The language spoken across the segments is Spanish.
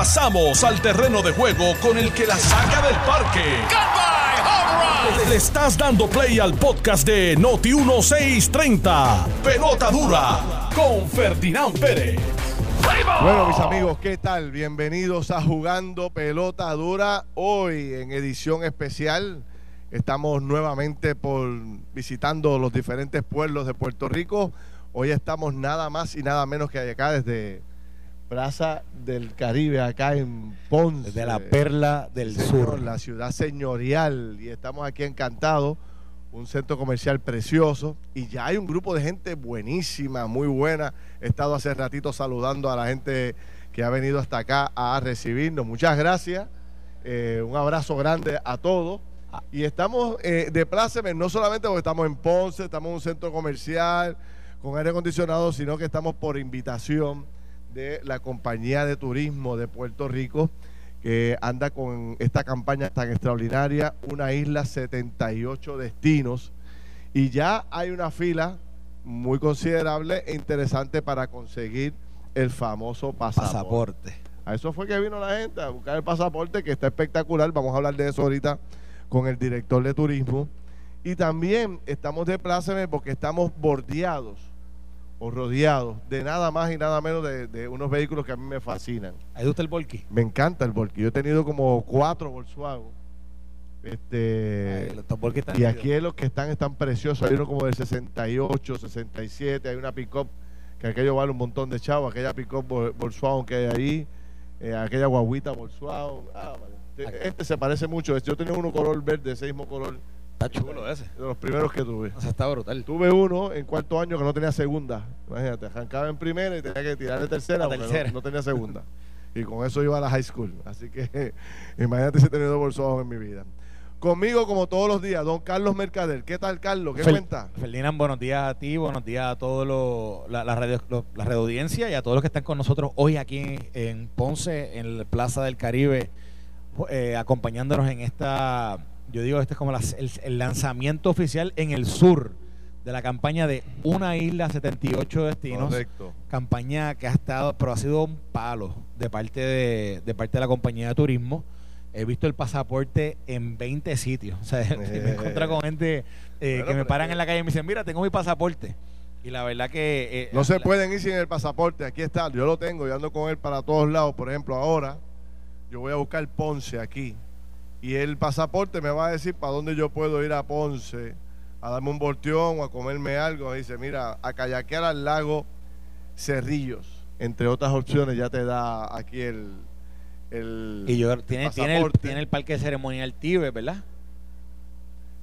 Pasamos al terreno de juego con el que la saca del parque. Le estás dando play al podcast de Noti 1630. Pelota dura con Ferdinand Pérez. Bueno, mis amigos, ¿qué tal? Bienvenidos a Jugando Pelota Dura. Hoy en edición especial estamos nuevamente por visitando los diferentes pueblos de Puerto Rico. Hoy estamos nada más y nada menos que acá desde Plaza del Caribe, acá en Ponce. De la perla del Señor, sur. La ciudad señorial. Y estamos aquí encantados. Un centro comercial precioso. Y ya hay un grupo de gente buenísima, muy buena. He estado hace ratito saludando a la gente que ha venido hasta acá a recibirnos. Muchas gracias. Eh, un abrazo grande a todos. Y estamos eh, de pláceme, no solamente porque estamos en Ponce, estamos en un centro comercial con aire acondicionado, sino que estamos por invitación de la compañía de turismo de Puerto Rico que anda con esta campaña tan extraordinaria, una isla 78 destinos y ya hay una fila muy considerable e interesante para conseguir el famoso pasaporte. Pasaporte. A eso fue que vino la gente, a buscar el pasaporte, que está espectacular. Vamos a hablar de eso ahorita con el director de turismo. Y también estamos de pláceme porque estamos bordeados o rodeados de nada más y nada menos de, de unos vehículos que a mí me fascinan. ¿Ahí gusta el Volky? Me encanta el Volkswagen. Yo he tenido como cuatro Volkswagen. Este, Ay, Volky están y aquí los que están están preciosos. Hay uno como del 68, 67. Hay una pick-up que aquello vale un montón de chavos. Aquella pick-up Vol- Volkswagen que hay ahí. eh, aquella guaguita Volkswagen. Ah, vale. Este- Este se parece mucho. Yo tenía uno color verde, ese mismo color. Está chulo ese. De los primeros que tuve. O sea, está brutal. Tuve uno en cuarto año que no tenía segunda. Imagínate, arrancaba en primera y tenía que tirar de tercera La porque no- tercera. No, tenía segunda. Y con eso iba a la high school. Así que imagínate si he tenido bolsos en mi vida. Conmigo, como todos los días, don Carlos Mercader. ¿Qué tal, Carlos? ¿Qué Fel- cuenta? Ferdinand, buenos días a ti, buenos días a todos los la, la radio, lo- la radio audiencia y a todos los que están con nosotros hoy aquí en Ponce, en la Plaza del Caribe, eh, acompañándonos en esta, yo digo, este es como las- el, el lanzamiento oficial en el sur de la campaña de Una Isla 78 Destinos. Correcto. campaña que ha estado, pero ha sido un palo de parte de, de parte de la compañía de turismo. He visto el pasaporte en 20 sitios. O sea, me he encontrado con gente eh, Bueno, que me paran en la calle y me dicen, mira, tengo mi pasaporte. Y la verdad que... eh, No se la- pueden ir sin el pasaporte. Aquí está. Yo lo tengo. Yo ando con él para todos lados. Por ejemplo, ahora yo voy a buscar Ponce aquí. Y el pasaporte me va a decir para dónde yo puedo ir a Ponce a darme un volteón o a comerme algo. Dice, mira, a kayakear al lago Cerrillos. Entre otras opciones ya te da aquí el... el Y yo, el tiene, el, tiene el parque ceremonial Tíbet, ¿verdad?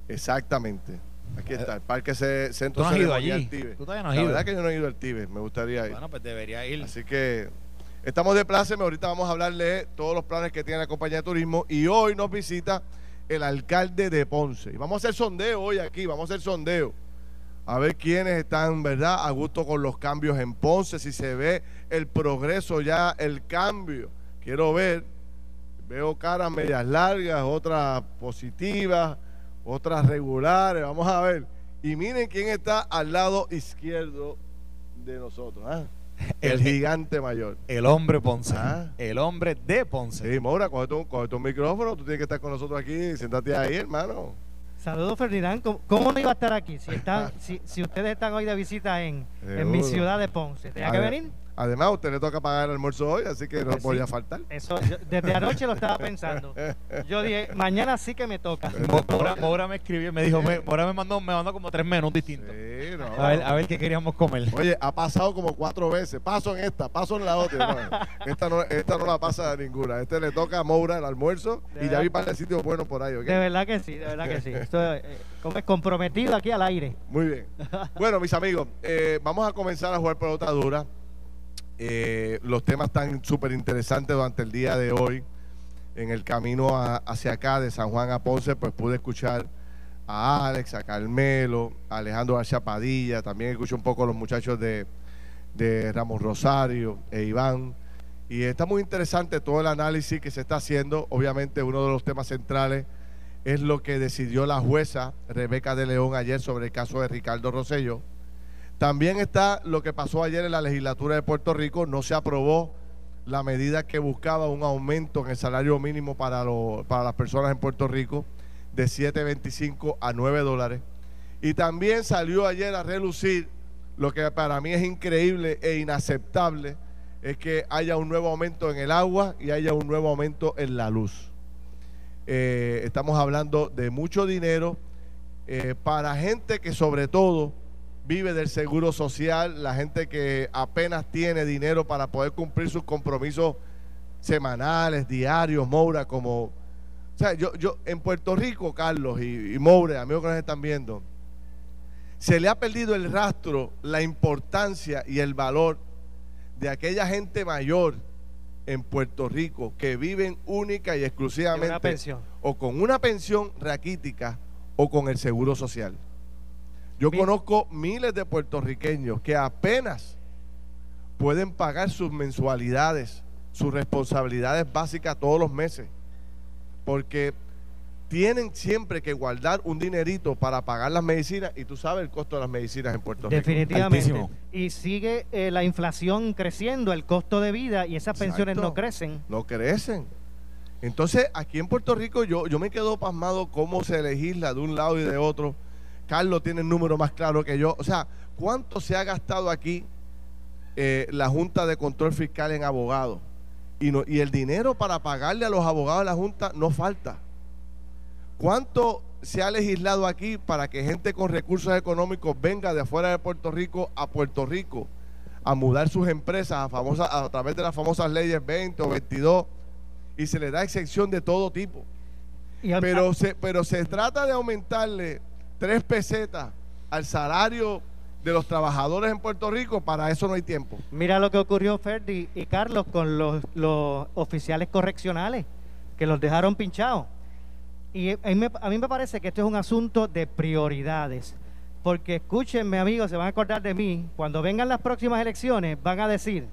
Exactamente. Aquí está, el Parque Ce- Centro ¿Tú no has ido Ceremonial allí? Tíbet. ¿Tú todavía no has La ido? verdad que yo no he ido al Tíbet, me gustaría ir. Bueno, pues debería ir. Así que estamos de pláceme. Ahorita vamos a hablarle de todos los planes que tiene la compañía de turismo. Y hoy nos visita el alcalde de Ponce. Y vamos a hacer sondeo hoy aquí, vamos a hacer sondeo. A ver quiénes están, ¿verdad?, a gusto con los cambios en Ponce, si se ve el progreso ya, el cambio. Quiero ver, veo caras medias largas, otras positivas, otras regulares. Vamos a ver. Y miren quién está al lado izquierdo de nosotros. ¿ah? El, El- gigante mayor. El hombre Ponce. Ah. El hombre de Ponce. Sí, Maura, coge tu, coge tu micrófono, tú tienes que estar con nosotros aquí, siéntate ahí, hermano. Saludos Ferdinand, ¿Cómo, cómo no iba a estar aquí si están, si, si ustedes están hoy de visita en, en mi ciudad de Ponce? ¿Tenía que venir? Además, a usted le toca pagar el almuerzo hoy, así que no Pues sí. podía faltar. Eso, yo- desde anoche lo estaba pensando. Yo dije, mañana sí que me toca. Mo- Mora, Mora me escribió y me dijo, me- Mora me mandó, me mandó como tres menús distintos. Sí, no. A ver, a ver qué queríamos comer. Oye, ha pasado como cuatro veces. Paso en esta, paso en la otra. No, esta, no, esta no la pasa a ninguna. Este le toca a Moura el almuerzo De y ya vi para de sitios buenos por ahí. De verdad que sí, de verdad que sí. Estoy eh, como comprometido aquí al aire. Muy bien. Bueno, mis amigos, eh, vamos a comenzar a jugar pelota dura. Eh, los temas están súper interesantes durante el día de hoy. En el camino a- hacia acá, de San Juan a Ponce, pues pude escuchar a Alex, a Carmelo, a Alejandro García Padilla. También escuché un poco a los muchachos de, de Ramos Rosario e Iván. Y está muy interesante todo el análisis que se está haciendo. Obviamente, uno de los temas centrales es lo que decidió la jueza Rebeca de León ayer sobre el caso de Ricardo Rosello. También está lo que pasó ayer en la legislatura de Puerto Rico. No se aprobó la medida que buscaba un aumento en el salario mínimo para, las personas en Puerto Rico de 7.25 a 9 dólares. Y también salió ayer a relucir lo que para mí es increíble e inaceptable, es que haya un nuevo aumento en el agua y haya un nuevo aumento en la luz. Eh, estamos hablando de mucho dinero eh, para gente que sobre todo vive del seguro social, la gente que apenas tiene dinero para poder cumplir sus compromisos semanales, diarios, Moura, como... O sea, yo, yo en Puerto Rico, Carlos y, y Moura, amigos que nos están viendo, se le ha perdido el rastro, la importancia y el valor de aquella gente mayor en Puerto Rico que viven única y exclusivamente o con una pensión raquítica o con el seguro social. Yo conozco miles de puertorriqueños que apenas pueden pagar sus mensualidades, sus responsabilidades básicas todos los meses, porque tienen siempre que guardar un dinerito para pagar las medicinas y tú sabes el costo de las medicinas en Puerto Rico. Definitivamente. Y sigue eh, la inflación creciendo, el costo de vida y esas pensiones no crecen. No crecen. Entonces, aquí en Puerto Rico yo, yo me quedo pasmado cómo se legisla de un lado y de otro. Carlos tiene el número más claro que yo. O sea, ¿cuánto se ha gastado aquí eh, la Junta de Control Fiscal en abogados? Y, no, y el dinero para pagarle a los abogados de la Junta no falta. ¿Cuánto se ha legislado aquí para que gente con recursos económicos venga de afuera de Puerto Rico a Puerto Rico a mudar sus empresas a, a través de las famosas leyes 20 o 22 y se le da excepción de todo tipo? Pero se, pero se trata de aumentarle tres pesetas al salario de los trabajadores en Puerto Rico, para eso no hay tiempo. Mira lo que ocurrió, Ferdi y Carlos, con los, oficiales correccionales, que los dejaron pinchados. Y a mí, me, parece que esto es un asunto de prioridades. Porque escúchenme amigos, se van a acordar de mí, cuando vengan las próximas elecciones van a decir,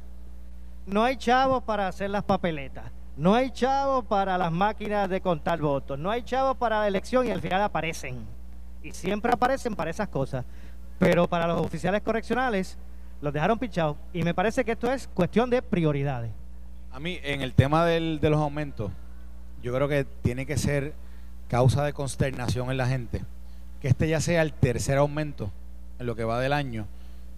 no hay chavos para hacer las papeletas, no hay chavos para las máquinas de contar votos, no hay chavos para la elección y al final aparecen. Y siempre aparecen para esas cosas. Pero para los oficiales correccionales los dejaron pinchados. Y me parece que esto es cuestión de prioridades. A mí, en el tema del, de los aumentos, yo creo que tiene que ser causa de consternación en la gente que este ya sea el tercer aumento en lo que va del año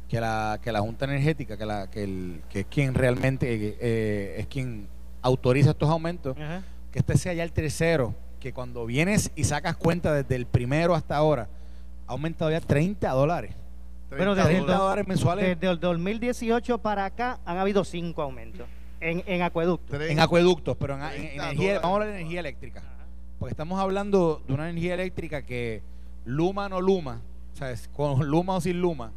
que la, que la Junta Energética, que, la, que, el, que es quien realmente eh, es quien autoriza estos aumentos, que este sea ya el tercero, que cuando vienes y sacas cuenta desde el primero hasta ahora, ha aumentado ya 30 dólares. Pero desde, dólares mensuales. Desde el 2018 para acá han habido cinco aumentos en, en acueductos. En acueductos, pero en, energía, vamos a hablar de energía eléctrica. Porque estamos hablando de una energía eléctrica que Luma o no Luma, o sea, con Luma o sin Luma,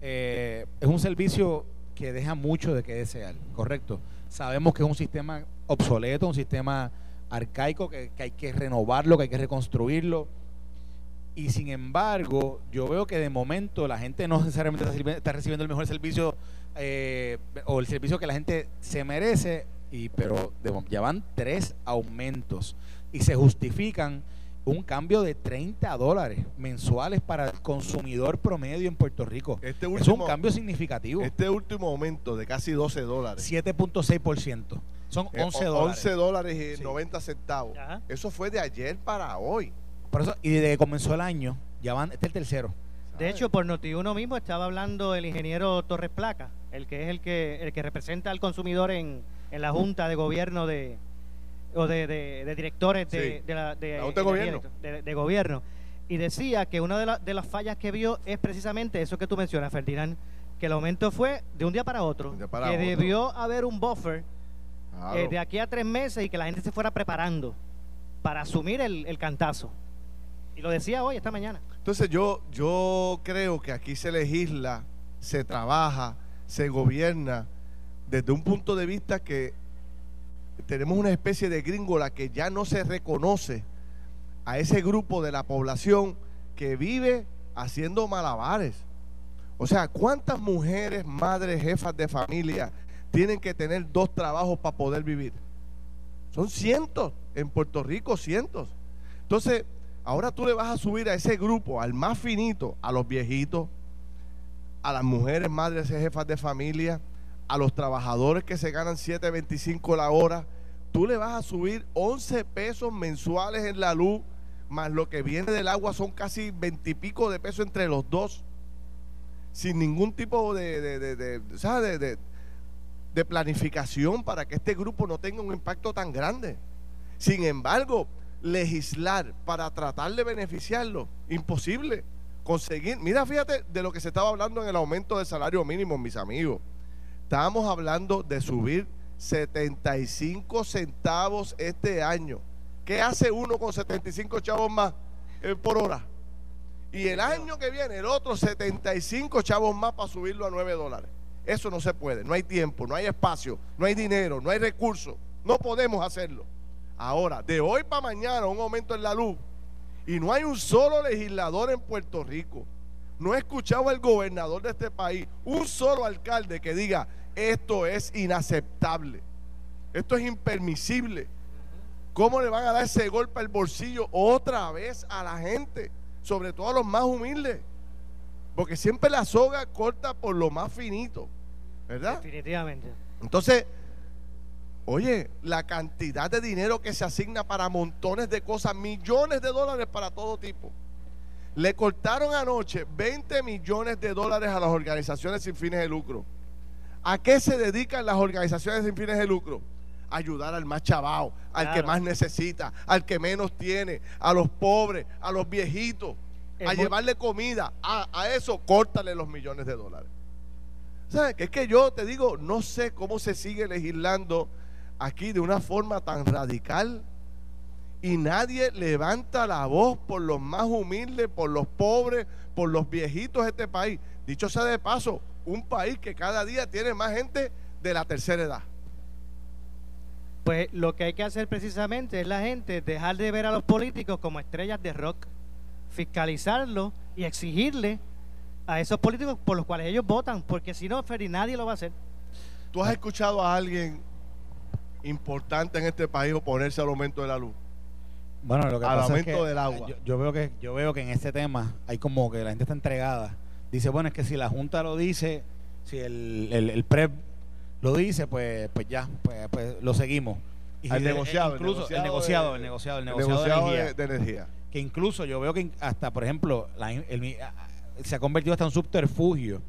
eh, es un servicio que deja mucho de que desear, correcto. Sabemos que es un sistema obsoleto, un sistema arcaico, que, hay que renovarlo, que hay que reconstruirlo. Y sin embargo, yo veo que de momento la gente no necesariamente está recibiendo el mejor servicio eh, o el servicio que la gente se merece, y, pero ya van tres aumentos y se justifican un cambio de 30 dólares mensuales para el consumidor promedio en Puerto Rico. Este es un cambio significativo. Este último aumento de casi 12 dólares. 7.6%. Son 11 eh, dólares. 11 dólares y 90 centavos. Eso fue de ayer para hoy. Por eso, y desde que comenzó el año, ya van, este es el tercero. De hecho, por Noti1 mismo estaba hablando el ingeniero Torres Placa, el que es el que, el que representa al consumidor en, en la Junta de Gobierno de, o de, de, directores de, la, de, gobierno. de, gobierno. Y decía que una de, de las fallas que vio es precisamente eso que tú mencionas, Ferdinand, que el aumento fue de un día para otro, que debió haber un buffer eh, de aquí a tres meses y que la gente se fuera preparando para asumir el, el, cantazo. Y lo decía hoy, esta mañana. Entonces yo, yo creo que aquí se legisla, se trabaja, se gobierna desde un punto de vista que tenemos una especie de gringola que ya no se reconoce a ese grupo de la población que vive haciendo malabares. O sea, ¿cuántas mujeres, madres, jefas de familia tienen que tener dos trabajos para poder vivir? Son cientos, en Puerto Rico cientos. Entonces, ahora tú le vas a subir a ese grupo, al más finito, a los viejitos, a las mujeres, madres, jefas de familia, a los trabajadores que se ganan 7.25 la hora, tú le vas a subir 11 pesos mensuales en la luz, más lo que viene del agua son casi 20 y pico de pesos entre los dos, sin ningún tipo de, de, de, de planificación para que este grupo no tenga un impacto tan grande. Sin embargo, legislar para tratar de beneficiarlo, imposible. Conseguir, mira, fíjate de lo que se estaba hablando en el aumento del salario mínimo, mis amigos. Estábamos hablando de subir 75 centavos este año. ¿Qué hace uno con 75 chavos más eh, por hora? Y el año que viene, el otro 75 chavos más para subirlo a 9 dólares. Eso no se puede. No hay tiempo, no hay espacio, no hay dinero, no hay recursos. No podemos hacerlo. Ahora, de hoy para mañana, un aumento en la luz. Y no hay un solo legislador en Puerto Rico. No he escuchado al gobernador de este país, un solo alcalde que diga, esto es inaceptable. Esto es impermisible. ¿Cómo le van a dar ese golpe al bolsillo otra vez a la gente? Sobre todo a los más humildes. Porque siempre la soga corta por lo más finito. ¿Verdad? Definitivamente. Entonces, oye, la cantidad de dinero que se asigna para montones de cosas, millones de dólares para todo tipo. Le cortaron anoche 20 millones de dólares a las organizaciones sin fines de lucro. ¿A qué se dedican las organizaciones sin fines de lucro? Ayudar al más chavao, al que más necesita, al que menos tiene, a los pobres, a los viejitos, a llevarle comida. A, a, eso, córtale los millones de dólares. ¿Sabes? Es que yo te digo, no sé cómo se sigue legislando aquí de una forma tan radical y nadie levanta la voz por los más humildes, por los pobres, por los viejitos de este país. Dicho sea de paso, un país que cada día tiene más gente de la tercera edad. Pues lo que hay que hacer precisamente es la gente dejar de ver a los políticos como estrellas de rock, fiscalizarlo y exigirle a esos políticos por los cuales ellos votan, porque si no, Feri, nadie lo va a hacer. ¿Tú has escuchado a alguien importante en este país oponerse al aumento de la luz? Bueno, lo que al pasa aumento es que del agua. Yo, yo, veo que yo veo que en este tema hay como que la gente está entregada dice, bueno, es que si la Junta lo dice, si el, el, el PREP lo dice, pues, pues ya, pues, pues lo seguimos. Y el, negociado, incluso, el negociado, el negociado, el negociado, de, energía. Que incluso yo veo que hasta, por ejemplo, la, el, se ha convertido hasta un subterfugio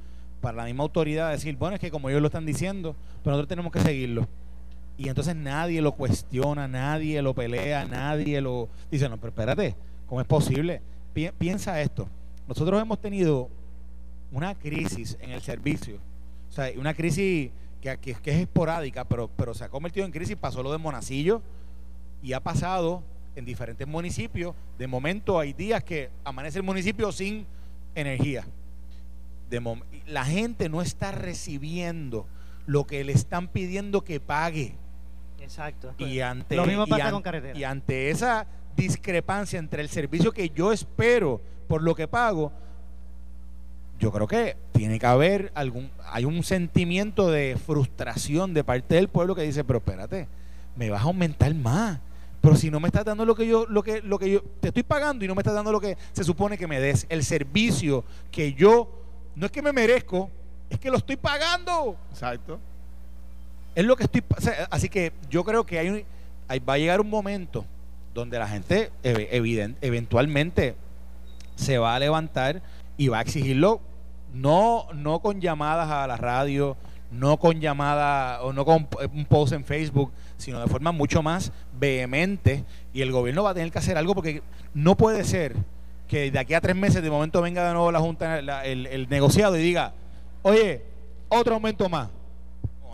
para la misma autoridad decir, bueno, es que como ellos lo están diciendo, pero nosotros tenemos que seguirlo. Y entonces nadie lo cuestiona, nadie lo pelea, nadie lo dice, no, pero espérate, ¿cómo es posible? piensa esto. Nosotros hemos tenido una crisis en el servicio. O sea, una crisis que, que, es esporádica, pero, pero se ha convertido en crisis. Pasó lo de Monacillo y ha pasado en diferentes municipios. De momento hay días que amanece el municipio sin energía. De la gente no está recibiendo lo que le están pidiendo que pague. Exacto. Y ante, lo mismo pasa y, con carretera. y ante esa discrepancia entre el servicio que yo espero por lo que pago yo creo que tiene que haber algún, hay un sentimiento de frustración de parte del pueblo que dice, pero espérate, me vas a aumentar más. Pero si no me estás dando lo que yo, lo que, lo que yo te estoy pagando y no me estás dando lo que se supone que me des, el servicio que yo, no es que me merezco, es que lo estoy pagando. Exacto. Es lo que estoy, así que yo creo que hay, hay, va a llegar un momento donde la gente evident, eventualmente se va a levantar y va a exigirlo no, no con llamadas a la radio, no con llamadas o no con un post en Facebook, sino de forma mucho más vehemente. Y el gobierno va a tener que hacer algo porque no puede ser que de aquí a tres meses de momento venga de nuevo la Junta, el, negociado y diga, oye, otro aumento más.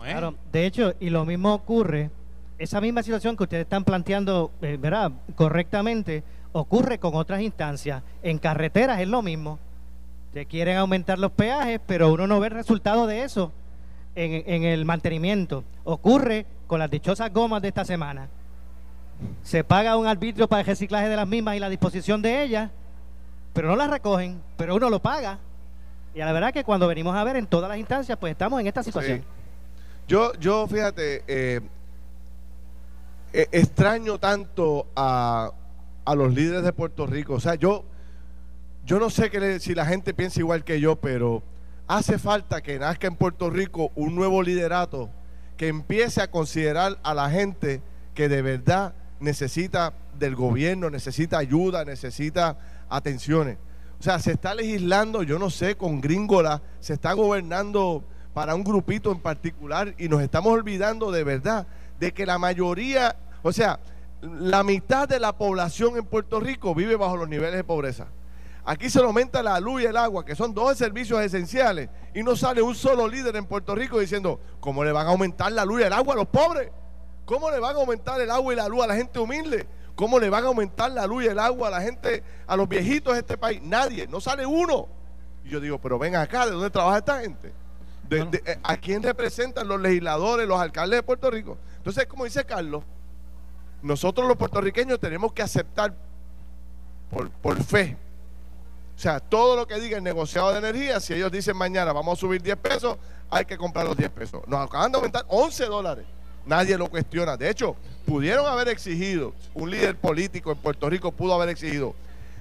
Claro, de hecho, y lo mismo ocurre, esa misma situación que ustedes están planteando, eh, ¿verdad? Correctamente, ocurre con otras instancias. En carreteras es lo mismo. Te quieren aumentar los peajes, pero uno no ve el resultado de eso en, el mantenimiento. Ocurre con las dichosas gomas de esta semana. Se paga un arbitrio para el reciclaje de las mismas y la disposición de ellas, pero no las recogen, pero uno lo paga. Y a la verdad que cuando venimos a ver en todas las instancias, pues estamos en esta situación. Yo, yo, fíjate, eh, eh, extraño tanto a, a los líderes de Puerto Rico. O sea, yo yo no sé que si la gente piensa igual que yo, pero hace falta que nazca en Puerto Rico un nuevo liderato que empiece a considerar a la gente que de verdad necesita del gobierno, necesita ayuda, necesita atenciones. O sea, se está legislando, yo no sé, con gringola, se está gobernando para un grupito en particular y nos estamos olvidando de verdad de que la mayoría, o sea, la mitad de la población en Puerto Rico vive bajo los niveles de pobreza. Aquí se aumenta la luz y el agua, que son dos servicios esenciales, y no sale un solo líder en Puerto Rico diciendo, ¿cómo le van a aumentar la luz y el agua a los pobres? ¿Cómo le van a aumentar el agua y la luz a la gente humilde? ¿Cómo le van a aumentar la luz y el agua a la gente, a los viejitos de este país? Nadie, no sale uno. Y yo digo, pero ven acá, ¿de dónde trabaja esta gente? Eh, ¿A quién representan los legisladores, los alcaldes de Puerto Rico? Entonces, como dice Carlos, nosotros los puertorriqueños tenemos que aceptar por, por fe o sea, todo lo que diga el negociado de energía, si ellos dicen mañana vamos a subir 10 pesos, hay que comprar los 10 pesos. Nos acaban de aumentar 11 dólares. Nadie lo cuestiona. De hecho, pudieron haber exigido, un líder político en Puerto Rico pudo haber exigido,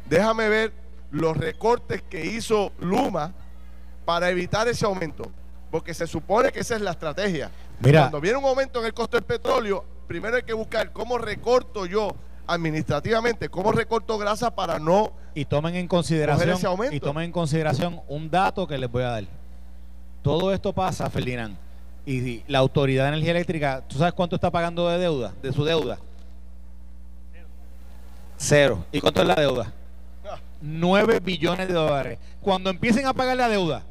déjame ver los recortes que hizo Luma para evitar ese aumento. Porque se supone que esa es la estrategia. Cuando viene un aumento en el costo del petróleo, primero hay que buscar cómo recorto yo administrativamente, cómo recorto grasa para no y tomen en consideración y tomen en consideración un dato que les voy a dar. Todo esto pasa, Ferdinand, y la Autoridad de Energía Eléctrica, ¿tú sabes cuánto está pagando de deuda, de su deuda? Cero. ¿Y cuánto es la deuda? 9 billones de dólares. Cuando empiecen a pagar la deuda,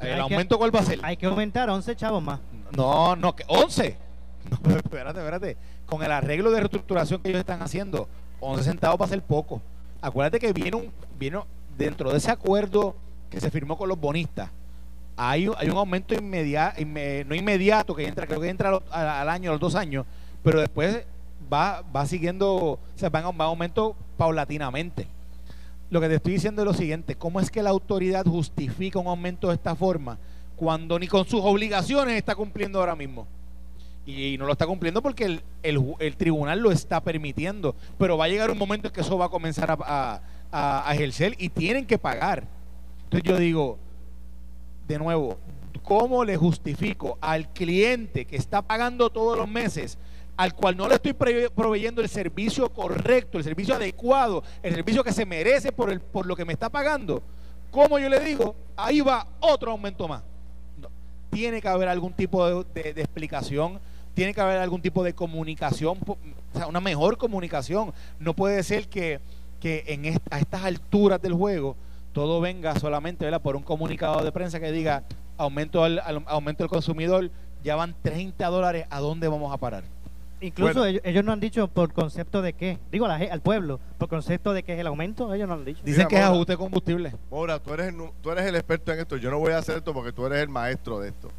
¿el aumento cuál va a ser? Hay que aumentar 11 chavos más. No, no, que 11. No, espérate, espérate. Con el arreglo de reestructuración que ellos están haciendo, 11 centavos va a ser poco acuérdate que viene un, vino dentro de ese acuerdo que se firmó con los bonistas. Hay, un aumento inmediato, no inmediato, que entra, creo que entra al, año, a los dos años, pero después va, siguiendo, o sea, va en aumento paulatinamente. Lo que te estoy diciendo es lo siguiente, ¿cómo es que la autoridad justifica un aumento de esta forma cuando ni con sus obligaciones está cumpliendo ahora mismo? Y no lo está cumpliendo porque el, tribunal lo está permitiendo. Pero va a llegar un momento en que eso va a comenzar a, a, ejercer y tienen que pagar. Entonces yo digo, de nuevo, ¿cómo le justifico al cliente que está pagando todos los meses, al cual no le estoy proveyendo el servicio correcto, el servicio adecuado, el servicio que se merece por, el, por lo que me está pagando? ¿Cómo yo le digo? Ahí va otro aumento más. Tiene que haber algún tipo de explicación tiene que haber algún tipo de comunicación, o sea, una mejor comunicación. No puede ser que, en a estas alturas del juego todo venga solamente por un comunicado de prensa que diga aumento al, aumento del consumidor, ya van 30 dólares, ¿a dónde vamos a parar? Incluso ellos, no han dicho por concepto de qué, digo al pueblo, por concepto de qué es el aumento, ellos no han dicho. Dicen que es ajuste de combustible. Mora, tú eres, tú eres el experto en esto, yo no voy a hacer esto porque tú eres el maestro de esto.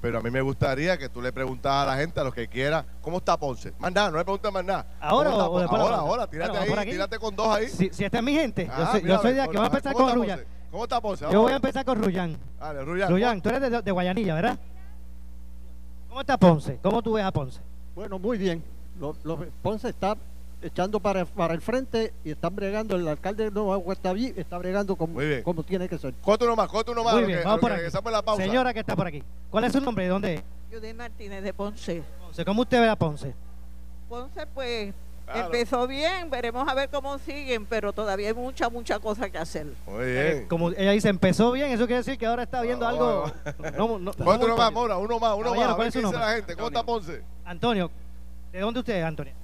Pero a mí me gustaría que tú le preguntas a la gente, a los que quieran, ¿cómo está Ponce? Más nada, no le preguntes más nada. ¿Ahora o después Ahora, ahora, tírate ahí, tírate con dos ahí. Si, si esta es mi gente, yo, ah, soy, yo soy de aquí, vamos a empezar con Ruyán. ¿Cómo está Ponce? Yo voy a empezar con Ruyán. Dale, Ruyán. Ruyán, tú eres de, Guayanilla, ¿verdad? ¿Cómo está Ponce? ¿Cómo tú ves a Ponce? Bueno, muy bien. Ponce está echando para, para el frente y están bregando, el alcalde de Nueva Guataví está bregando como, como tiene que ser. Coto uno más, coto uno más. Muy bien, vamos por aquí. La pausa. Señora que está por aquí. ¿Cuál es su nombre? ¿De dónde es? Judith Martínez de Ponce. Ponce. ¿Cómo usted ve a Ponce? Ponce, pues, empezó bien, veremos a ver cómo siguen, pero todavía hay mucha, mucha cosa que hacer. Muy bien. Eh, como ella dice, empezó bien, eso quiere decir que ahora está viendo algo. No, no, uno más, Mora? Uno más, uno más. ¿Cuál es su nombre? La gente? ¿Cómo está Ponce? Antonio, ¿de dónde usted es, Antonio?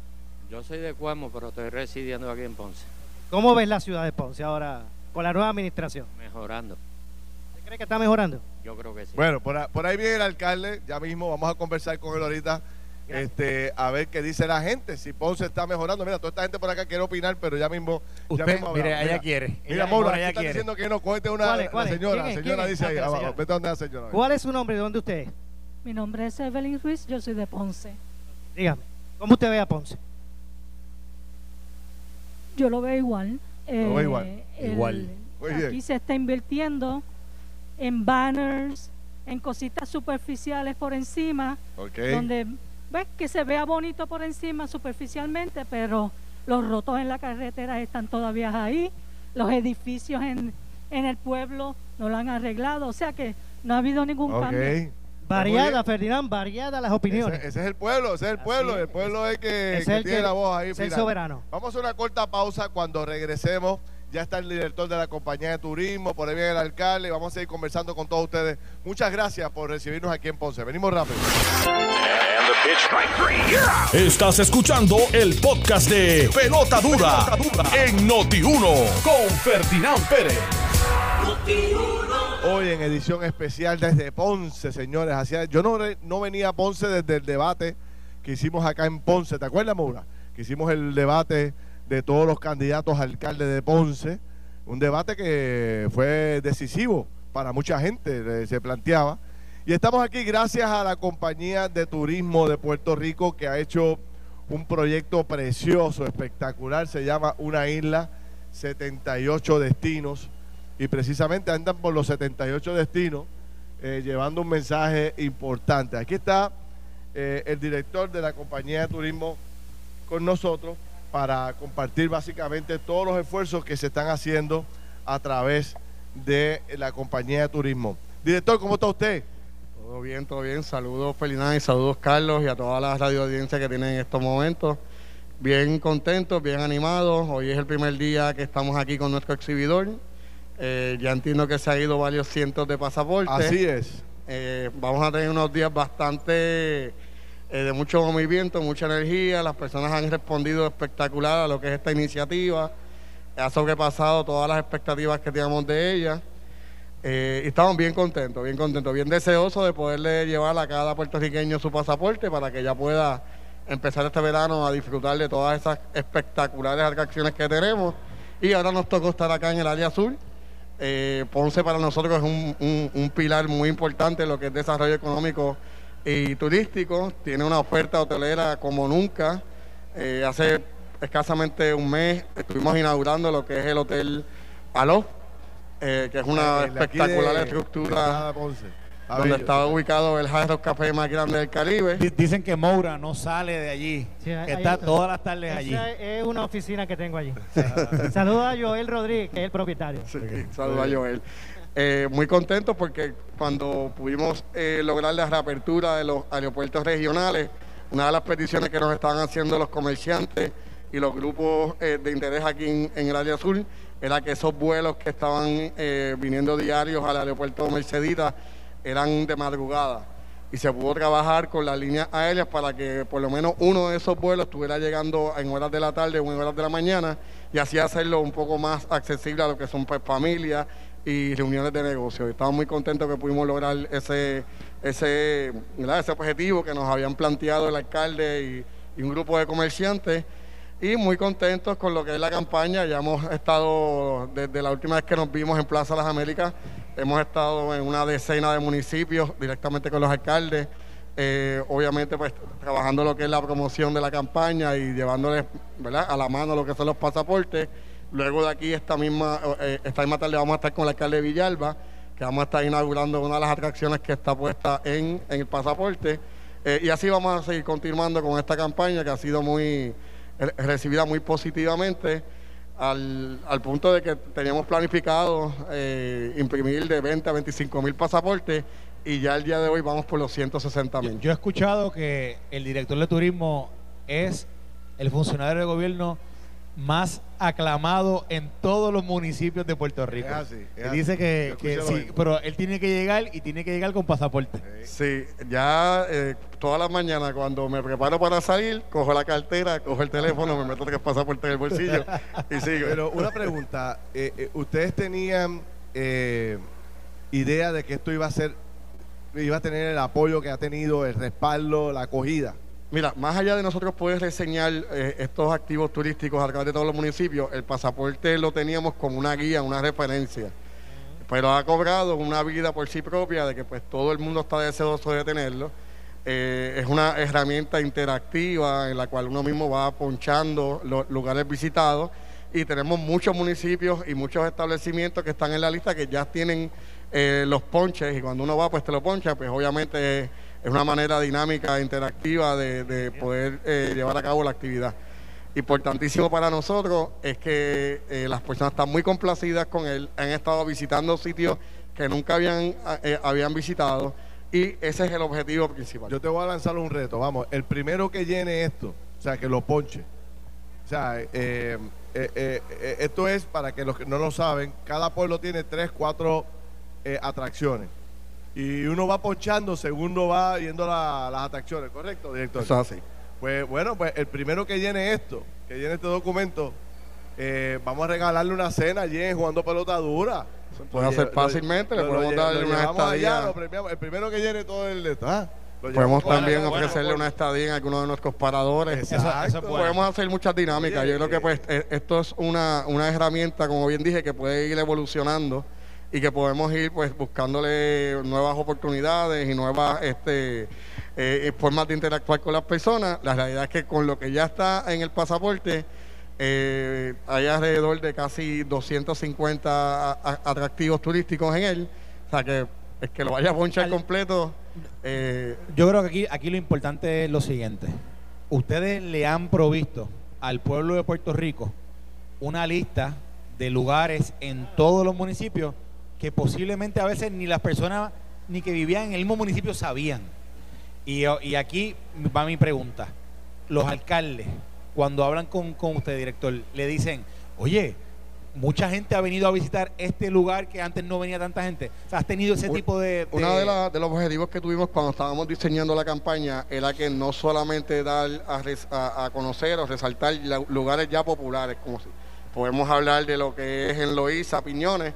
Yo soy de Cuamo, pero estoy residiendo aquí en Ponce. ¿Cómo ves la ciudad de Ponce ahora con la nueva administración? Mejorando. ¿Usted cree que está mejorando? Yo creo que sí. Bueno, por, ahí viene el alcalde, ya mismo vamos a conversar con él ahorita. Este, a ver qué dice la gente, si Ponce está mejorando. Mira, toda esta gente por acá quiere opinar, pero ya mismo. Usted, ya mismo mire, ella quiere. Mira, Maura, ella está diciendo que no, cógete una la señora. La señora dice ahí abajo. Vete donde la señora. ¿Cuál es su nombre? ¿De dónde usted es? Mi nombre es Evelyn Ruiz, yo soy de Ponce. Dígame, ¿cómo usted ve a Ponce? Yo lo veo igual. lo veo igual. igual. aquí se está invirtiendo en banners, en cositas superficiales por encima, donde ves que se vea bonito por encima superficialmente, pero los rotos en la carretera están todavía ahí, los edificios en, en el pueblo no lo han arreglado, o sea que No ha habido ningún cambio. Variada, Ferdinand, variada las opiniones. Ese, es el pueblo, ese es el pueblo. El pueblo es que, tiene la voz ahí. Es el soberano. Vamos a una corta pausa cuando regresemos. Ya está el director de la compañía de turismo, por ahí viene el alcalde. Vamos a seguir conversando con todos ustedes. Muchas gracias por recibirnos aquí en Ponce. Venimos rápido. Estás escuchando el podcast de Pelota Dura, en Noti1 con Ferdinand Pérez. Hoy en edición especial desde Ponce, señores. Yo no, venía a Ponce desde el debate que hicimos acá en Ponce. ¿Te acuerdas, Maura? Que hicimos el debate de todos los candidatos a alcalde de Ponce. Un debate que fue decisivo para mucha gente, se planteaba. Y estamos aquí gracias a la compañía de turismo de Puerto Rico que ha hecho un proyecto precioso, espectacular. Se llama Una Isla, 78 destinos. Y precisamente andan por los 78 destinos eh, llevando un mensaje importante. Aquí está eh, el director de la compañía de turismo con nosotros para compartir básicamente todos los esfuerzos que se están haciendo a través de la compañía de turismo. Director, ¿cómo está usted? Todo bien, todo bien. Saludos Felinay, saludos Carlos y a toda la radio audiencia que tienen en estos momentos. Bien contentos, bien animados. Hoy es el primer día que estamos aquí con nuestro exhibidor. Eh, ya entiendo que se ha ido varios cientos de pasaportes. Así es. Eh, vamos a tener unos días bastante eh, de mucho movimiento, mucha energía. Las personas han respondido espectacular a lo que es esta iniciativa. Ha sobrepasado todas las expectativas que teníamos de ella. Eh, y estamos bien contentos, bien contentos, bien deseosos de poderle llevar a cada puertorriqueño su pasaporte para que ya pueda empezar este verano a disfrutar de todas esas espectaculares atracciones que tenemos. Y ahora nos tocó estar acá en el área azul. Eh, Ponce para nosotros es un, un pilar muy importante en lo que es desarrollo económico y turístico. Tiene una oferta hotelera como nunca. Eh, hace escasamente un mes estuvimos inaugurando lo que es el Hotel Aló, eh, que es una espectacular estructura donde estaba ubicado el Hard Rock Café más grande del Caribe. Dicen que Moura no sale de allí, que está todas las tardes allí. Es una oficina que tengo allí. Saludos a Joel Rodríguez, que es el propietario. saludos a Joel. Eh, muy contentos porque cuando pudimos eh, lograr la reapertura de los aeropuertos regionales, una de las peticiones que nos estaban haciendo los comerciantes y los grupos eh, de interés aquí en, el área azul era que esos vuelos que estaban viniendo diarios al aeropuerto Mercedita eran de madrugada y se pudo trabajar con las líneas aéreas para que por lo menos uno de esos vuelos estuviera llegando en horas de la tarde o en horas de la mañana y así hacerlo un poco más accesible a lo que son pues, familias y reuniones de negocios. Estamos muy contentos que pudimos lograr ese, ese, ese objetivo que nos habían planteado el alcalde y, un grupo de comerciantes y muy contentos con lo que es la campaña. Ya hemos estado, desde la última vez que nos vimos en Plaza Las Américas, hemos estado en una decena de municipios directamente con los alcaldes. Eh, obviamente pues trabajando lo que es la promoción de la campaña y llevándoles ¿verdad? a la mano lo que son los pasaportes Luego de aquí, esta misma, eh, esta misma tarde, vamos a estar con el alcalde de Villalba, que vamos a estar inaugurando una de las atracciones que está puesta en, el pasaporte. Eh, y así vamos a seguir continuando con esta campaña que ha sido muy recibida muy positivamente. Al, punto de que teníamos planificado imprimir de 20 a 25 mil pasaportes y ya el día de hoy vamos por los 160 mil. yo, he escuchado que el director de turismo es el funcionario de gobierno más aclamado en todos los municipios de Puerto Rico. dice que, sí, pero él tiene que llegar y tiene que llegar con pasaporte. Sí, ya eh, todas las mañanas cuando me preparo para salir, cojo la cartera, cojo el teléfono, me meto tres pasaportes en el bolsillo y sigo. Pero una pregunta, eh, eh, ¿ustedes tenían idea de que esto iba a ser, iba a tener el apoyo que ha tenido, el respaldo, la acogida? Mira, más allá de nosotros poder reseñar eh, estos activos turísticos a través de todos los municipios, el pasaporte lo teníamos como una guía, una referencia. Pero ha cobrado una vida por sí propia de que pues todo el mundo está deseoso de tenerlo. Eh, es una herramienta interactiva en la cual uno mismo va ponchando los lugares visitados y tenemos muchos municipios y muchos establecimientos que están en la lista que ya tienen eh, los ponches y cuando uno va pues te lo poncha, pues obviamente es una manera dinámica, interactiva de, poder eh, llevar a cabo la actividad. Importantísimo para nosotros es que eh, las personas están muy complacidas con él, han estado visitando sitios que nunca habían, eh, habían visitado y ese es el objetivo principal. Yo te voy a lanzar un reto, vamos, el primero que llene esto, o sea, que lo ponche. O sea, eh, eh, esto es para que los que no lo saben, cada pueblo tiene tres, cuatro atracciones. Y uno va ponchando según uno va yendo las atracciones, ¿correcto, director? Eso así. Pues bueno, pues el primero que llene esto, que llene este documento, vamos a regalarle una cena allí en jugando pelota dura. Puede hacer fácilmente, le podemos darle una estadía. el primero que llene todo el de ah, Podemos también ofrecerle una estadía en alguno de nuestros paradores. Podemos hacer muchas dinámicas. Yo creo que pues e, esto es una, una herramienta, como bien dije, que puede ir evolucionando y que podemos ir pues buscándole nuevas oportunidades y nuevas este eh, formas de interactuar con las personas. La realidad es que con lo que ya está en el pasaporte eh, hay alrededor de casi 250 atractivos turísticos en él. O sea que es que lo vaya a ponchar completo. Eh, Yo creo que aquí, aquí lo importante es lo siguiente. Ustedes le han provisto al pueblo de Puerto Rico una lista de lugares en todos los municipios que posiblemente a veces ni las personas ni que vivían en el mismo municipio sabían. Y, y aquí va mi pregunta. Los alcaldes, cuando hablan con, con usted, director, le dicen, oye, mucha gente ha venido a visitar este lugar que antes no venía tanta gente. O sea, has tenido ese tipo de... Uno de, de, los objetivos que tuvimos cuando estábamos diseñando la campaña era que no solamente dar a, conocer o resaltar lugares ya populares, como si podemos hablar de lo que es en Loíza, Piñones,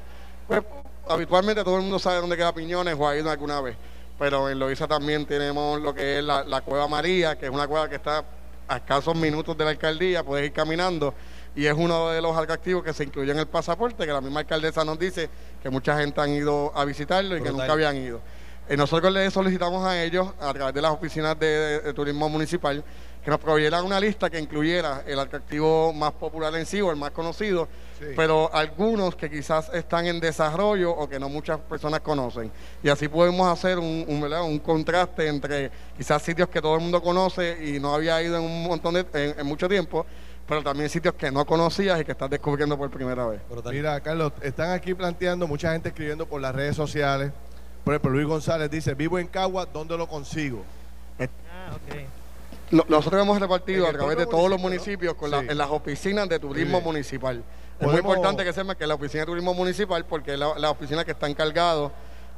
pues habitualmente todo el mundo sabe dónde queda Piñones o ha ido alguna vez, pero en Loíza también tenemos lo que es la, la Cueva María, que es una cueva que está a escasos minutos de la alcaldía, puedes ir caminando y es uno de los atractivos que se incluye en el pasaporte, que la misma alcaldesa nos dice que mucha gente han ido a visitarlo y que nunca habían ido. Eh, nosotros le solicitamos a ellos, a través de las oficinas de, turismo municipal, que nos proveyeran una lista que incluyera el atractivo más popular en sí o el más conocido, pero algunos que quizás están en desarrollo o que no muchas personas conocen. Y así podemos hacer un, un, contraste entre quizás sitios que todo el mundo conoce y no había ido en un montón de, en, mucho tiempo, pero también sitios que no conocías y que estás descubriendo por primera vez. Mira, Carlos, están aquí planteando mucha gente escribiendo por las redes sociales. Por ejemplo, Luis González dice, vivo en Cagua, ¿dónde lo consigo? Ah, ok nosotros hemos repartido a través de todos los municipios con en las oficinas de turismo municipal. Es muy importante que sepan que la oficina de turismo municipal, porque es la, oficina que está encargado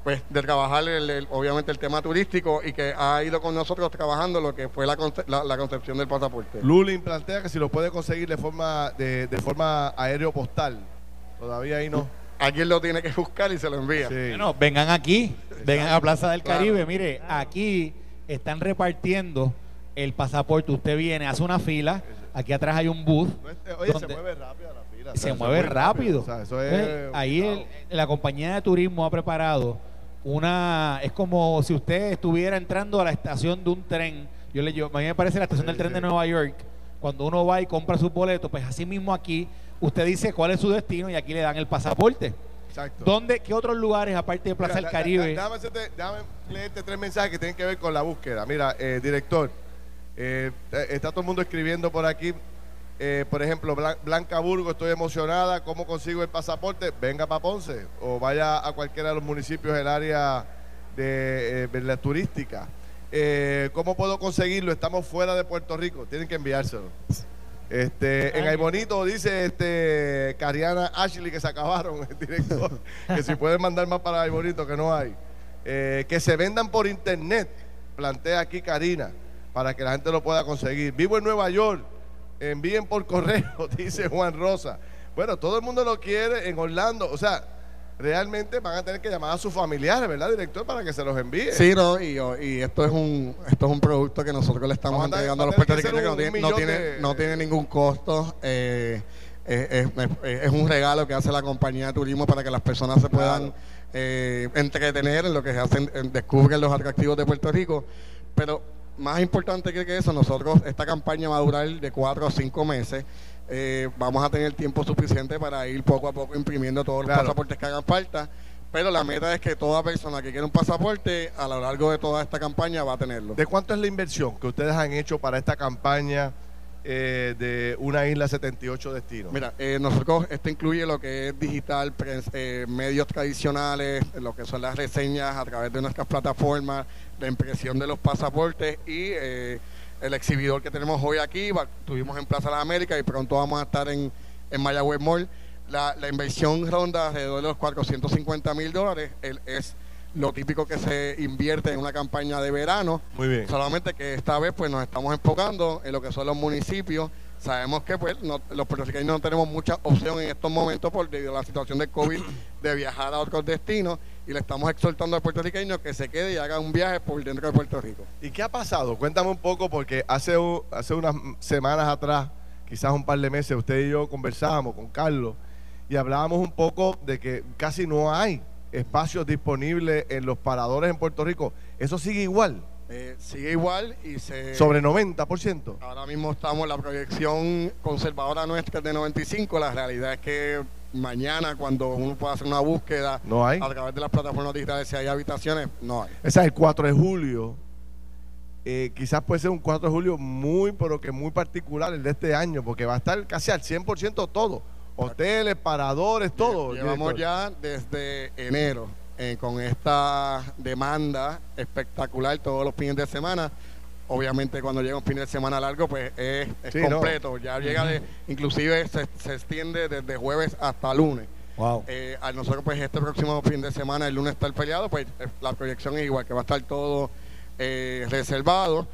pues de trabajar obviamente el tema turístico y que ha ido con nosotros trabajando lo que fue la, concepción del pasaporte. Lulin plantea que si lo puede conseguir de forma de, forma aéreo postal. Todavía ahí no. Alguien lo tiene que buscar y se lo envía. Bueno, vengan aquí, vengan a Plaza del Caribe. Mire, aquí están repartiendo el pasaporte, usted viene, hace una fila, aquí atrás hay un bus. Oye, se mueve rápido la fila. Se, mueve rápido. ahí la compañía de turismo ha preparado una, es como si usted estuviera entrando a la estación de un tren. Yo le yo, a mí me parece la estación del tren de Nueva York. Cuando uno va y compra su boleto, pues así mismo aquí usted dice cuál es su destino y aquí le dan el pasaporte. Exacto. ¿Dónde, ¿Qué otros lugares, aparte de Plaza del Caribe? Déjame, leerte tres mensajes que tienen que ver con la búsqueda. Mira, eh, director, eh, está todo el mundo escribiendo por aquí. Eh, por ejemplo, Blanca Burgo, estoy emocionada. ¿Cómo consigo el pasaporte? Venga para Ponce o vaya a cualquiera de los municipios del área de, eh, la turística. ¿Cómo puedo conseguirlo? Estamos fuera de Puerto Rico. Tienen que enviárselo. Este, en Bonito dice este Cariana Ashley que se acabaron el director, que si pueden mandar más para Bonito que no hay. que se vendan por internet, plantea aquí Karina para que la gente lo pueda conseguir. Vivo en Nueva York, envíen por correo, dice Juan Rosa. Bueno, todo el mundo lo quiere en Orlando, o sea, realmente van a tener que llamar a sus familiares, ¿verdad, director? Para que se los envíe. Sí, no, y, esto es un esto es un producto que nosotros le estamos entregando a, los puertorriqueños que no tiene, no tiene, ningún costo. Eh, es, un regalo que hace la compañía de turismo para que las personas se puedan eh, entretener en lo que se hacen, descubren los atractivos de Puerto Rico. Pero más importante que eso, nosotros, esta campaña va a durar de cuatro a cinco meses. Eh, vamos a tener tiempo suficiente para ir poco a poco imprimiendo todos los pasaportes que hagan falta. Pero la meta es que toda persona que quiera un pasaporte a lo largo de toda esta campaña va a tenerlo. ¿De cuánto es la inversión que ustedes han hecho para esta campaña? eh, de una isla 78 destinos? Mira, eh, nosotros, esto incluye lo que es digital, eh, medios tradicionales, lo que son las reseñas a través de nuestras plataformas, la impresión de los pasaportes y el exhibidor que tenemos hoy aquí. Estuvimos en Plaza de las Américas y pronto vamos a estar en, en Mayagüez Mall. La, inversión ronda alrededor de los 450 mil dólares. es lo típico que se invierte en una campaña de verano. Muy bien. Solamente que esta vez pues nos estamos enfocando en lo que son los municipios. Sabemos que pues los puertorriqueños no tenemos mucha opción en estos momentos por debido a la situación de COVID de viajar a otros destinos y le estamos exhortando al puertorriqueño que se quede y haga un viaje por dentro de Puerto Rico. ¿Y qué ha pasado? Cuéntame un poco porque hace, hace unas semanas atrás, quizás un par de meses, usted y yo conversábamos con Carlos y hablábamos un poco de que casi no hay espacios disponibles en los paradores en Puerto Rico. ¿Eso sigue igual? Eh, sigue igual y se... ¿Sobre 90%? Ahora mismo estamos, la proyección conservadora nuestra de 95, la realidad es que mañana cuando uno pueda hacer una búsqueda no hay. a través de las plataformas digitales si hay habitaciones, no hay. Ese es el 4 de julio. Eh, quizás puede ser un 4 de julio muy, pero que muy particular el de este año, porque va a estar casi al 100% todo. Hoteles, paradores, todo. Llevamos ya desde enero eh, con esta demanda espectacular todos los fines de semana. Obviamente cuando llega un fin de semana largo, pues es, completo. Ya llega de, inclusive se, extiende desde jueves hasta lunes. Wow. Eh, a nosotros pues este próximo fin de semana, el lunes está el feriado, pues eh, la proyección es igual, que va a estar todo reservado.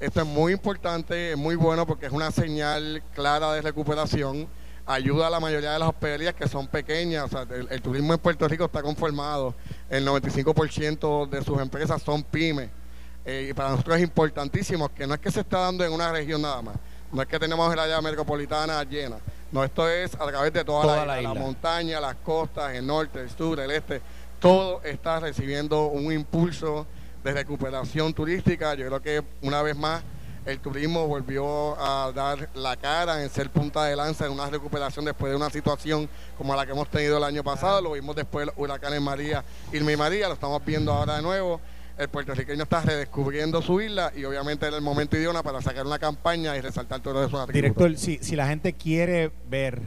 Esto es muy importante, es muy bueno porque es una señal clara de recuperación ayuda a la mayoría de las hospederías que son pequeñas. el, turismo en Puerto Rico está conformado, el 95% de sus empresas son pymes. Eh, y para nosotros es importantísimo que no es que se está dando en una región nada más, no es que tenemos el área metropolitana llena, no, esto es a través de toda, la, la, montaña, las costas, el norte, el sur, el este, todo está recibiendo un impulso de recuperación turística. Yo creo que una vez más el turismo volvió a dar la cara en ser punta de lanza en una recuperación después de una situación como la que hemos tenido el año pasado. Lo vimos después de los huracanes María, y María, lo estamos viendo ahora de nuevo. El puertorriqueño está redescubriendo su isla y obviamente era el momento idóneo para sacar una campaña y resaltar todo eso. Director, si, si la gente quiere ver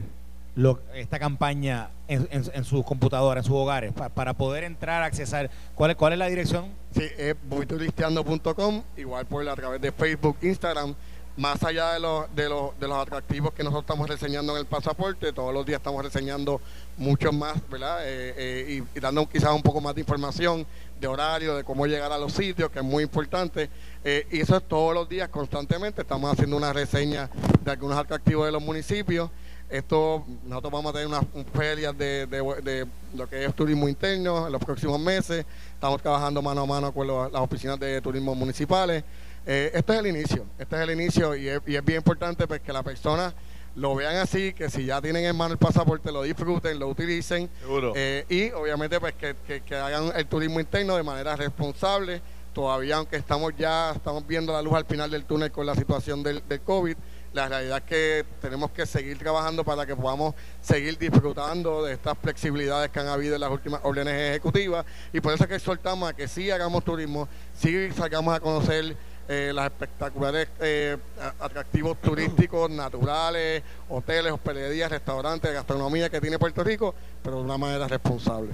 esta campaña en, en, sus computadoras, en sus hogares, para poder entrar, accesar. ¿Cuál, ¿Cuál es la dirección? Sí, es voyturisteando.com, igual por a través de Facebook, Instagram. Más allá de los, de, los, de los atractivos que nosotros estamos reseñando en el pasaporte, todos los días estamos reseñando muchos más, ¿verdad? Eh, eh, y, dando quizás un poco más de información de horario, de cómo llegar a los sitios, que es muy importante. Eh, y eso es todos los días, constantemente. Estamos haciendo una reseña de algunos atractivos de los municipios. Esto, nosotros vamos a tener unas ferias de, de, lo que es turismo interno en los próximos meses. Estamos trabajando mano a mano con las oficinas de turismo municipales. Eh, esto es el inicio, este es el inicio y es, bien importante pues, que la persona lo vean así, que si ya tienen en mano el pasaporte, lo disfruten, lo utilicen. Eh, y obviamente pues que, que, hagan el turismo interno de manera responsable. Todavía, aunque estamos ya, estamos viendo la luz al final del túnel con la situación del, del COVID, la realidad es que tenemos que seguir trabajando para que podamos seguir disfrutando de estas flexibilidades que han habido en las últimas órdenes ejecutivas y por eso es que exhortamos a que sí hagamos turismo, sí salgamos a conocer eh, las espectaculares eh, atractivos turísticos, naturales, hoteles, hospederías, restaurantes, gastronomía que tiene Puerto Rico, pero de una manera responsable.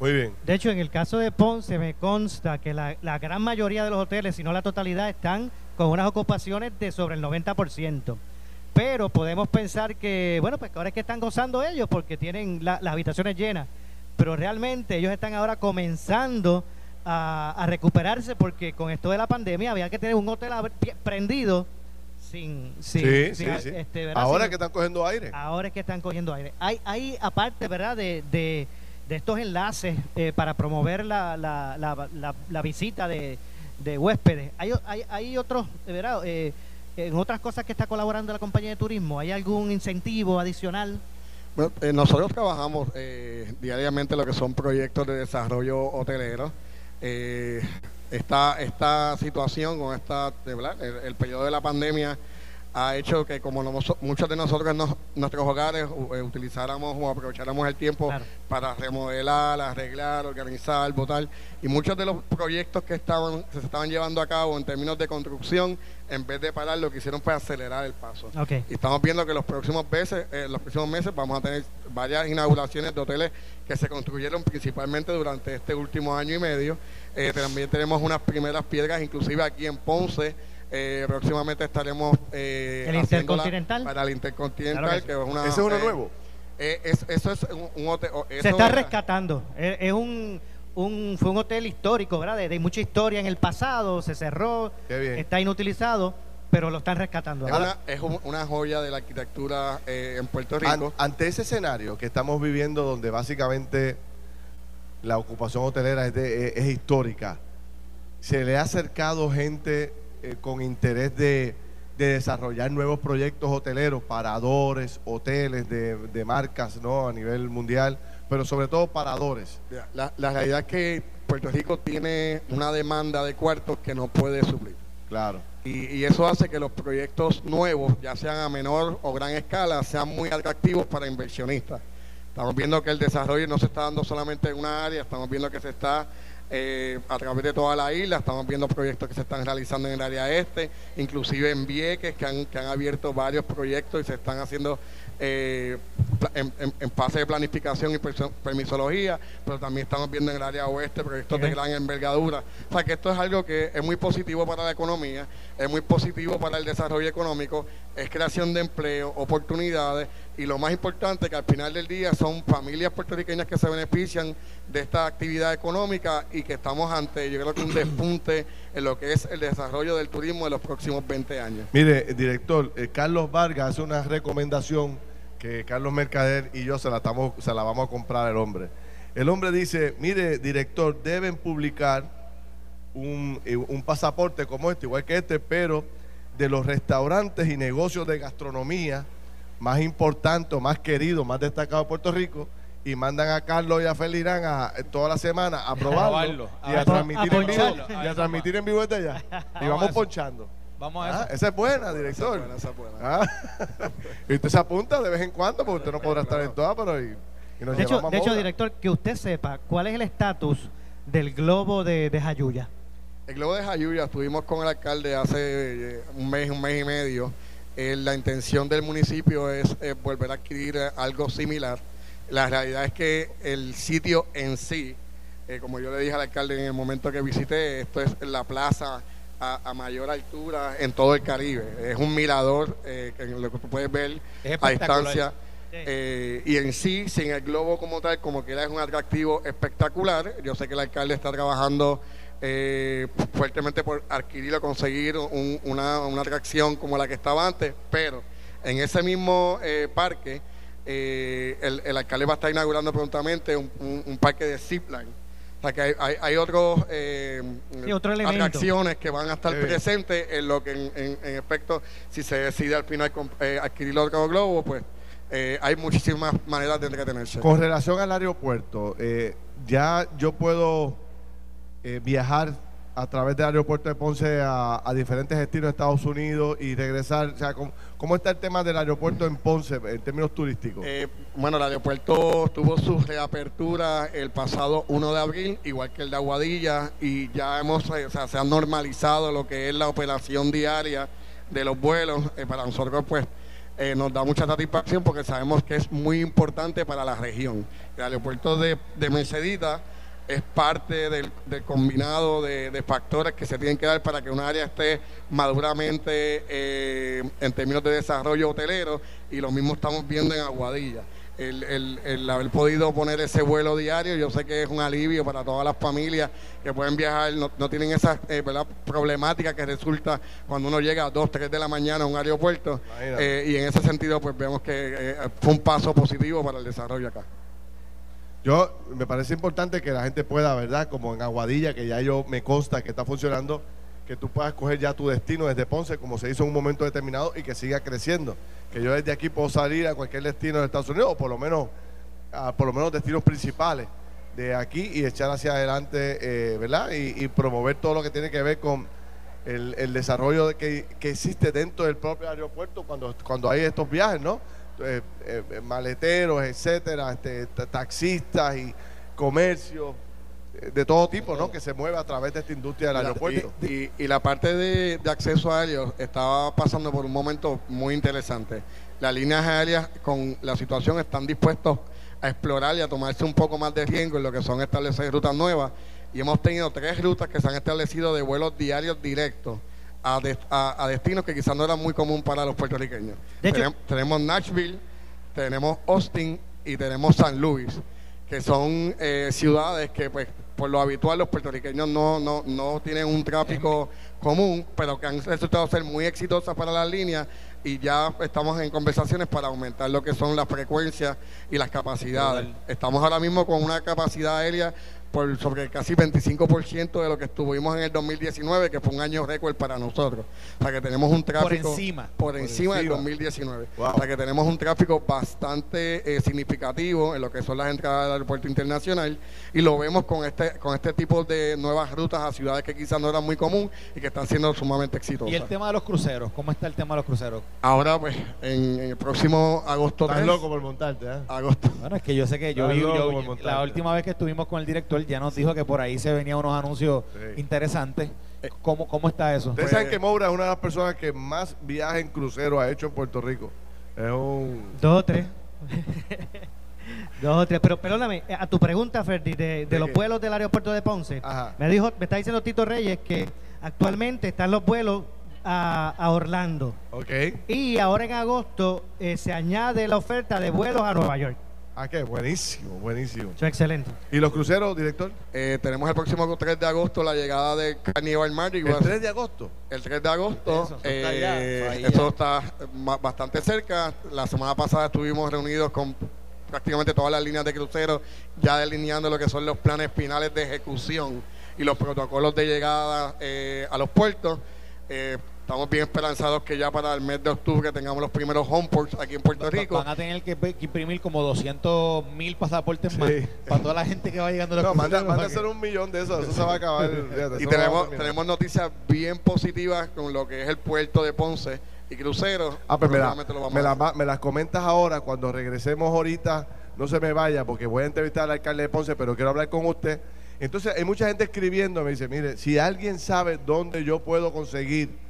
Muy bien. De hecho, en el caso de Ponce me consta que la, la gran mayoría de los hoteles, si no la totalidad, están con unas ocupaciones de sobre el 90%. Pero podemos pensar que, bueno, pues ahora es que están gozando ellos porque tienen las habitaciones llenas. Pero realmente ellos están ahora comenzando a, recuperarse porque con esto de la pandemia había que tener un hotel prendido sin, sí, sí, sí. Este, ahora es que están cogiendo aire. Ahora es que están cogiendo aire. Hay, hay aparte, ¿verdad? De, de, estos enlaces eh, para promover la, la, la, la visita de, de huéspedes. Hay, hay, hay otros, ¿verdad? Eh, en otras cosas que está colaborando la compañía de turismo, ¿hay algún incentivo adicional? Bueno, eh, nosotros trabajamos eh, diariamente lo que son proyectos de desarrollo hotelero. Esta, esta situación con esta, el, periodo de la pandemia ha hecho que como muchos de nosotros en nuestros hogares eh, utilizáramos o aprovecháramos el tiempo para remodelar, arreglar, organizar, votar. Y muchos de los proyectos que estaban, se estaban llevando a cabo en términos de construcción, en vez de parar, lo que hicieron fue acelerar el paso. Y estamos viendo que los próximos meses, eh, los próximos meses vamos a tener varias inauguraciones de hoteles que se construyeron principalmente durante este último año y medio. Eh, también tenemos unas primeras piedras, inclusive aquí en Ponce eh, próximamente estaremos eh, el Intercontinental para el Intercontinental, que, es una. ¿Ese es uno eh, nuevo? Eh, eso es un, hotel. Se está rescatando. Es, un, un, fue un hotel histórico, ¿verdad? De, mucha historia en el pasado, se cerró, está inutilizado, pero lo están rescatando. Es, una, es una, joya de la arquitectura en Puerto Rico. ante ese escenario que estamos viviendo, donde básicamente la ocupación hotelera es, es histórica, se le ha acercado gente eh, con interés de, desarrollar nuevos proyectos hoteleros, paradores, hoteles de, marcas ¿no? a nivel mundial, pero sobre todo paradores. La, realidad es que Puerto Rico tiene una demanda de cuartos que no puede suplir. Claro. Y, y, eso hace que los proyectos nuevos, ya sean a menor o gran escala, sean muy atractivos para inversionistas. Estamos viendo que el desarrollo no se está dando solamente en una área, estamos viendo que se está eh, a través de toda la isla. Estamos viendo proyectos que se están realizando en el área este, inclusive en Vieques, que han, que han abierto varios proyectos y se están haciendo eh, en, fase de planificación y permisología, pero también estamos viendo en el área oeste proyectos de gran envergadura. O sea que esto es algo que es muy positivo para la economía, es muy positivo para el desarrollo económico, es creación de empleo, oportunidades y lo más importante que al final del día son familias puertorriqueñas que se benefician de esta actividad económica y que estamos ante, yo creo que un despunte en lo que es el desarrollo del turismo de los próximos 20 años. Mire, director, eh, Carlos Vargas hace una recomendación que Carlos Mercader y yo se la, estamos, se la vamos a comprar al hombre. El hombre dice, mire, director, deben publicar un, eh, un pasaporte como este, igual que este, pero de los restaurantes y negocios de gastronomía más importantes, más queridos, más destacados de Puerto Rico, y mandan a Carlos y a Felirán a, toda la semana a probarlo, y a, transmitir en vivo y a transmitir en vivo desde allá y vamos ponchando Vamos a ah, esa es buena, director. Esa es buena, ah. y usted se apunta de vez en cuando, porque usted no podrá estar en todas, pero y, de, hecho, de hecho, director, que usted sepa cuál es el estatus del globo de, de Jayuya. El globo de Jayuya, estuvimos con el alcalde hace eh, un mes, un mes y medio. Eh, la intención del municipio es eh, volver a adquirir algo similar. La realidad es que el sitio en sí, como yo le dije al alcalde en el momento que visité, esto es la plaza a, mayor altura en todo el Caribe. Es un mirador eh, que lo que tú puedes ver a distancia. Eh, y en sí, sin el globo como tal, como que es un atractivo espectacular. Yo sé que el alcalde está trabajando eh, fuertemente por adquirir o conseguir una, atracción como la que estaba antes, pero en ese mismo parque, el, alcalde va a estar inaugurando prontamente un parque de zipline. Que hay, hay, hay otros eh, atracciones que van a estar presentes en lo que en, en, efecto, si se decide al final eh, adquirir otro globo, pues eh, hay muchísimas maneras de entretenerse. Con relación al aeropuerto, ya yo puedo viajar a través del aeropuerto de Ponce a, diferentes destinos de Estados Unidos y regresar? O sea, ¿cómo, está el tema del aeropuerto en Ponce en términos turísticos? Eh, bueno, el aeropuerto tuvo su reapertura el pasado 1 de abril, igual que el de Aguadilla, y ya hemos, eh, o sea, se ha normalizado lo que es la operación diaria de los vuelos. Eh, para nosotros, pues, nos da mucha satisfacción porque sabemos que es muy importante para la región. El aeropuerto de, de Mercedita es parte del, combinado de, factores que se tienen que dar para que un área esté maduramente eh, en términos de desarrollo hotelero y lo mismo estamos viendo en Aguadilla. El, haber podido poner ese vuelo diario, yo sé que es un alivio para todas las familias que pueden viajar, no, tienen esa eh, problemática que resulta cuando uno llega a 2, 3 de la mañana a un aeropuerto eh, y en ese sentido pues vemos que fue un paso positivo para el desarrollo acá. Yo me parece importante que la gente pueda, ¿verdad? Como en Aguadilla, que ya yo me consta que está funcionando, que tú puedas coger ya tu destino desde Ponce, como se hizo en un momento determinado, y que siga creciendo. Que yo desde aquí puedo salir a cualquier destino de Estados Unidos, o por lo menos, a, por lo menos destinos principales de aquí y echar hacia adelante, eh, ¿verdad? Y, promover todo lo que tiene que ver con el, desarrollo que, que, existe dentro del propio aeropuerto cuando, cuando hay estos viajes, ¿no? Eh, eh, maleteros, etcétera, este, taxistas y comercio eh, de todo tipo, ¿no? Que se mueve a través de esta industria del aeropuerto. Y, y, la parte de, de, acceso aéreo estaba pasando por un momento muy interesante. Las líneas aéreas con la situación están dispuestos a explorar y a tomarse un poco más de riesgo en lo que son establecer rutas nuevas. Y hemos tenido tres rutas que se han establecido de vuelos diarios directos a, destinos que quizás no eran muy común para los puertorriqueños. Tenemos, Nashville, tenemos Austin y tenemos San Luis, que son eh, ciudades que pues por lo habitual los puertorriqueños no, no, no tienen un tráfico común, pero que han resultado ser muy exitosas para las líneas y ya estamos en conversaciones para aumentar lo que son las frecuencias y las capacidades. Estamos ahora mismo con una capacidad aérea por sobre casi 25% de lo que estuvimos en el 2019, que fue un año récord para nosotros. O sea que tenemos un tráfico por encima, por encima, del 2019. O sea que tenemos un tráfico bastante eh, significativo en lo que son las entradas del aeropuerto internacional y lo vemos con este con este tipo de nuevas rutas a ciudades que quizás no eran muy común y que están siendo sumamente exitosas. ¿Y el tema de los cruceros? ¿Cómo está el tema de los cruceros? Ahora pues en, el próximo agosto Estás loco por montarte, ¿eh? Agosto. Bueno, es que yo sé que yo vi la última vez que estuvimos con el director ya nos dijo que por ahí se venían unos anuncios interesantes. Eh, ¿Cómo, ¿Cómo está eso? Ustedes saben que Moura es una de las personas que más viajes en crucero ha hecho en Puerto Rico. Es un... Dos o tres. Dos o tres. Pero perdóname, eh, a tu pregunta, Ferdi, de, los vuelos del aeropuerto de Ponce, me dijo, me está diciendo Tito Reyes que actualmente están los vuelos a, Orlando. Ok. Y ahora en agosto eh, se añade la oferta de vuelos a Nueva York. Ah, qué buenísimo, buenísimo. excelente. ¿Y los cruceros, director? Eh, tenemos el próximo 3 de agosto la llegada de Carnival Mardi ¿El 3 de agosto? El 3 de agosto. Eso, eh, eso está bastante cerca. La semana pasada estuvimos reunidos con prácticamente todas las líneas de cruceros, ya delineando lo que son los planes finales de ejecución y los protocolos de llegada eh, a los puertos. Estamos bien esperanzados que ya para el mes de octubre tengamos los primeros homeports aquí en Puerto Rico. Van a tener que, imprimir como 200 mil pasaportes más para toda la gente que va llegando. No, van a hacer un millón de esos, eso se va a acabar. y tenemos, tenemos noticias bien positivas con lo que es el puerto de Ponce y cruceros. Ah, pues me, me, las comentas ahora, cuando regresemos ahorita, no se me vaya, porque voy a entrevistar al alcalde de Ponce, pero quiero hablar con usted. Entonces, hay mucha gente escribiendo, me dice, mire, si alguien sabe dónde yo puedo conseguir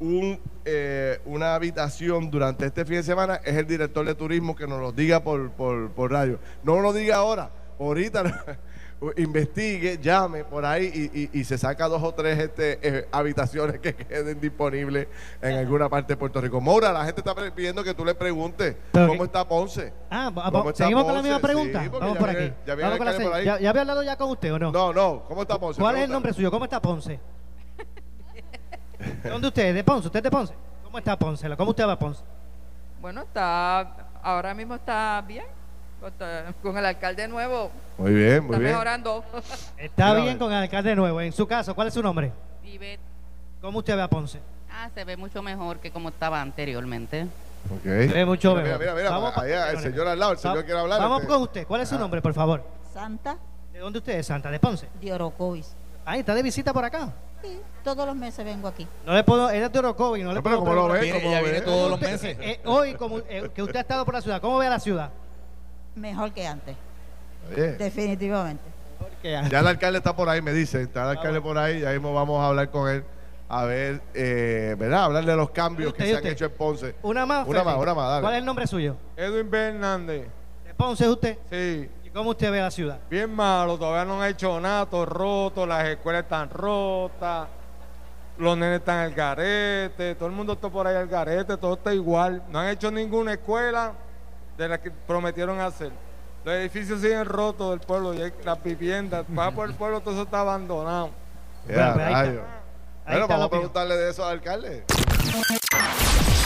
un, eh, una habitación durante este fin de semana es el director de turismo que nos lo diga por, por, radio. No lo diga ahora, ahorita investigue, llame por ahí y, se saca dos o tres este, eh, habitaciones que queden disponibles en alguna parte de Puerto Rico. Mora, la gente está pidiendo que tú le preguntes cómo está Ponce. Ah, seguimos con la misma pregunta. Vamos por aquí. Ya, había hablado ya con usted o no? No, no. ¿Cómo está Ponce? ¿Cuál es el nombre suyo? ¿Cómo está Ponce? ¿De dónde usted? ¿De Ponce? ¿Usted es de Ponce? ¿Cómo está Ponce? ¿Cómo usted va a Ponce? Bueno, está, ahora mismo está bien. Con el alcalde nuevo. Muy bien, muy está bien. mejorando. Está bien con el alcalde nuevo. En su caso, ¿cuál es su nombre? Vivet. ¿Cómo usted ve a Ponce? Ah, se ve mucho mejor que como estaba anteriormente. Ok. Se ve mucho mira, mejor. Mira, mira, mira. el señor al lado, el señor quiere hablar. Vamos este. con usted. ¿Cuál es su ah. nombre, por favor? Santa. ¿De dónde usted es, Santa? ¿De Ponce? De Orocovis. Ahí está de visita por acá. Todos los meses vengo aquí. No le puedo, ella es de Orocovi, no le puedo. Pero como lo ve, ella viene todos los meses. Eh, hoy, como eh, que usted ha estado por la ciudad, ¿cómo ve la ciudad? Mejor que antes. Definitivamente. Ya el alcalde está por ahí, me dice. Está el alcalde por ahí, ya mismo vamos a hablar con él. A ver, eh, ¿verdad? Hablar de los cambios que se han hecho en Ponce. Una más. Una más, una más, dale. ¿Cuál es el nombre suyo? Edwin Fernández. ¿De Ponce es usted? Sí. ¿Cómo usted ve la ciudad? Bien malo, todavía no han hecho nada, todo roto, las escuelas están rotas, los nenes están al garete, todo el mundo está por ahí al garete, todo está igual. No han hecho ninguna escuela de la que prometieron hacer. Los edificios siguen rotos del pueblo y las viviendas, va por el pueblo, todo eso está abandonado. bueno, vamos a preguntarle de eso al alcalde.